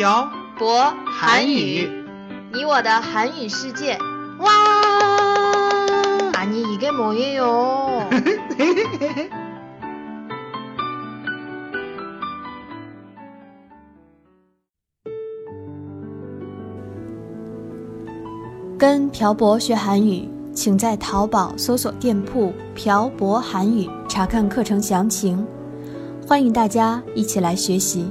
漂博韩语你我的韩语世界。 와! 아니 이게 뭐예요? “跟朴博学韩语”，请在淘宝搜索店铺“朴博韩语”查看课程详情。欢迎大家一起来学习。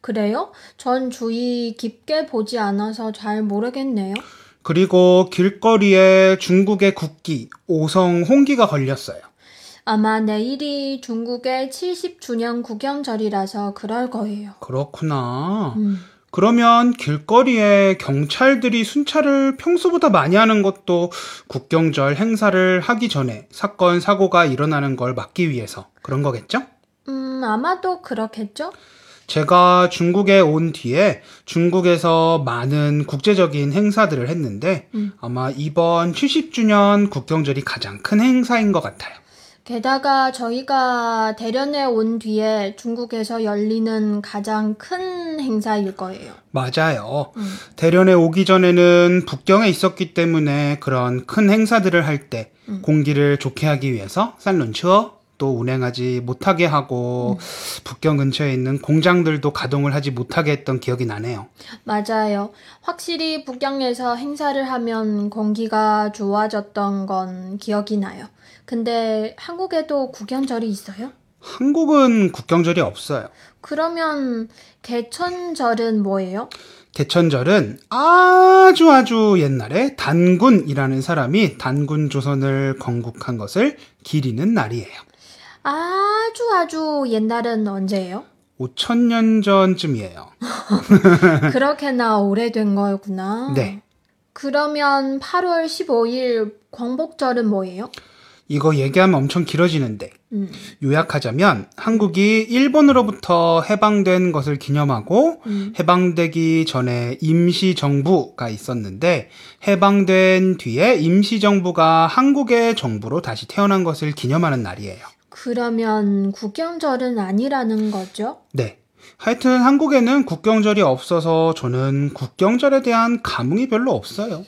그래요? 전 주의 깊게 보지 않아서 잘 모르겠네요. 그리고 길거리에 중국의 국기, 오성 홍기가 걸렸어요. 아마 내일이 중국의 70주년 국경절이라서 그럴 거예요. 그렇구나. 음. 그러면 길거리에 경찰들이 순찰을 평소보다 많이 하는 것도 국경절 행사를 하기 전에 사건, 사고가 일어나는 걸 막기 위해서 그런 거겠죠? 음, 아마도 그렇겠죠? 제가 중국에 온 뒤에 중국에서 많은 국제적인 행사들을 했는데 음. 아마 이번 70주년 국경절이 가장 큰 행사인 것 같아요. 게다가 저희가 대련에 온 뒤에 중국에서 열리는 가장 큰 행사일 거예요. 맞아요. 음. 대련에 오기 전에는 북경에 있었기 때문에 그런 큰 행사들을 할때 음. 공기를 좋게 하기 위해서 쌀런처 또 운행하지 못하게 하고 북경 근처에 있는 공장들도 가동을 하지 못하게 했던 기억이 나네요. 맞아요. 확실히 북경에서 행사를 하면 공기가 좋아졌던 건 기억이 나요. 근데 한국에도 국경절이 있어요? 한국은 국경절이 없어요. 그러면 개천절은 뭐예요? 개천절은 아주 아주 옛날에 단군이라는 사람이 단군 조선을 건국한 것을 기리는 날이에요. 아주 아주 옛날은 언제예요? 5천년 전쯤이에요. 그렇게나 오래된 거구나. 네. 그러면 8월 15일 광복절은 뭐예요? 이거 얘기하면 엄청 길어지는데 음, 요약하자면 한국이 일본으로부터 해방된 것을 기념하고 음. 해방되기 전에 임시 정부가 있었는데 해방된 뒤에 임시 정부가 한국의 정부로 다시 태어난 것을 기념하는 날이에요. 그러면 국경절은 아니라는 거죠? 네. 하여튼 한국에는 국경절이 없어서 저는 국경절에 대한 감흥이 별로 없어요.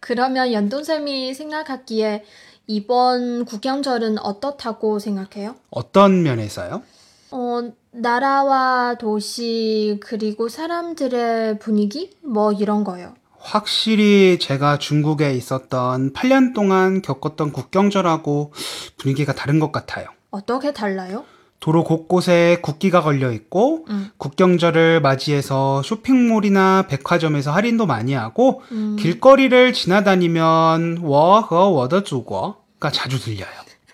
그러면 연돈쌤이 생각하기에 이번 국경절은 어떻다고 생각해요? 어떤 면에서요? 어, 나라와 도시, 그리고 사람들의 분위기? 뭐 이런 거요. 확실히 제가 중국에 있었던 8년 동안 겪었던 국경절하고 분위기가 다른 것 같아요. 어떻게 달라요? 도로 곳곳에 국기가 걸려 있고 음. 국경절을 맞이해서 쇼핑몰이나 백화점에서 할인도 많이 하고 음, 길거리를 지나다니면 워허 워더祖国가 자주 들려요.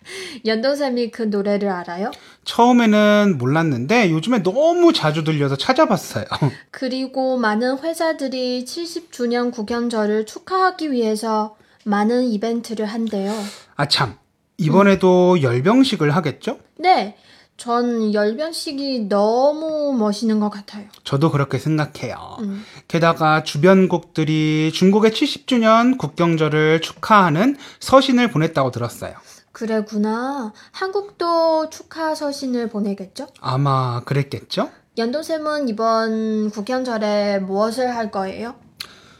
연돈쌤이 그 노래를 알아요? 처음에는 몰랐는데 요즘에 너무 자주 들려서 찾아봤어요. 그리고 많은 회사들이 70주년 국경절을 축하하기 위해서 많은 이벤트를 한대요. 아 참. 이번에도 열병식을 하겠죠? 네, 전 열변식이 너무 멋있는 것 같아요. 저도 그렇게 생각해요. 음. 게다가 주변국들이 중국의 70주년 국경절을 축하하는 서신을 보냈다고 들었어요. 그래구나. 한국도 축하 서신을 보내겠죠? 아마 그랬겠죠? 연도쌤은 이번 국경절에 무엇을 할 거예요?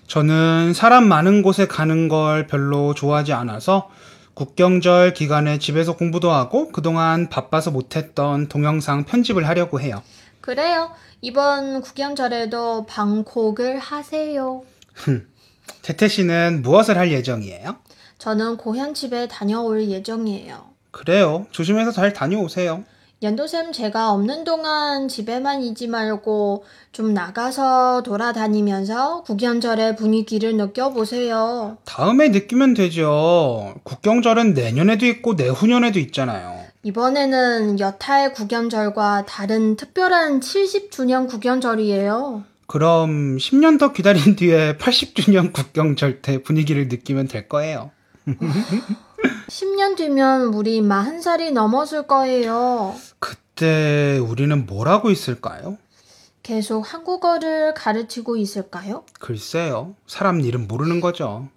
저는 사람 많은 곳에 가는 걸 별로 좋아하지 않아서 국경절 기간에 집에서 공부도 하고 그동안 바빠서 못했던 동영상 편집을 하려고 해요. 그래요. 이번 국경절에도 방콕을 하세요. 태태 씨는 무엇을 할 예정이에요? 저는 고향 집에 다녀올 예정이에요. 그래요. 조심해서 잘 다녀오세요. 연도쌤 제가 없는 동안 집에만 있지 말고 좀 나가서 돌아다니면서 국경절의 분위기를 느껴보세요. 다음에 느끼면 되죠. 국경절은 내년에도 있고 내후년에도 있잖아요. 이번에는 여탈 국연절과 다른 특별한 70주년 국연절이에요. 그럼 10년 더 기다린 뒤에 80주년 국경절 때 분위기를 느끼면 될 거예요. 10년 뒤면 우리 40살이 넘었을 거예요. 그때 우리는 뭘 하고 있을까요? 계속 한국어를 가르치고 있을까요? 글쎄요. 사람 일은 모르는 거죠.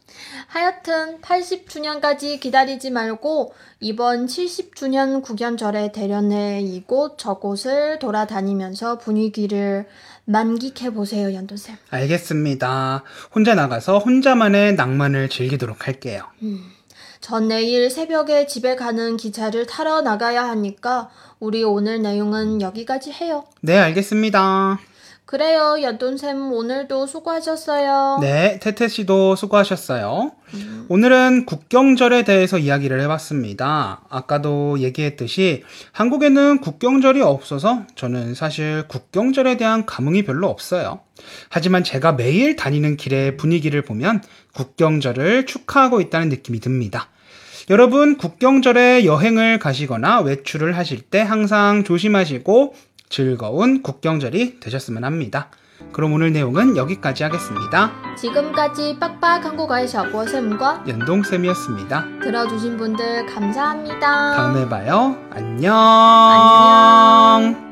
하여튼 80주년까지 기다리지 말고 이번 70주년 국연절에 대련해 이곳 저곳을 돌아다니면서 분위기를 만끽해 보세요, 연돈쌤. 알겠습니다. 혼자 나가서 혼자만의 낭만을 즐기도록 할게요. 전 내일 새벽에 집에 가는 기차를 타러 나가야 하니까 우리 오늘 내용은 여기까지 해요. 네, 알겠습니다. 그래요, 연돈쌤 오늘도 수고하셨어요. 네, 태태 씨도 수고하셨어요. 오늘은 국경절에 대해서 이야기를 해봤습니다. 아까도 얘기했듯이 한국에는 국경절이 없어서 저는 사실 국경절에 대한 감흥이 별로 없어요. 하지만 제가 매일 다니는 길의 분위기를 보면 국경절을 축하하고 있다는 느낌이 듭니다. 여러분, 국경절에 여행을 가시거나 외출을 하실 때 항상 조심하시고 즐거운 국경절이 되셨으면 합니다. 그럼 오늘 내용은 여기까지 하겠습니다. 지금까지 빡빡 한국어의 샤보쌤과 연동쌤이었습니다. 들어주신 분들 감사합니다. 다음에 봐요. 안녕. 안녕.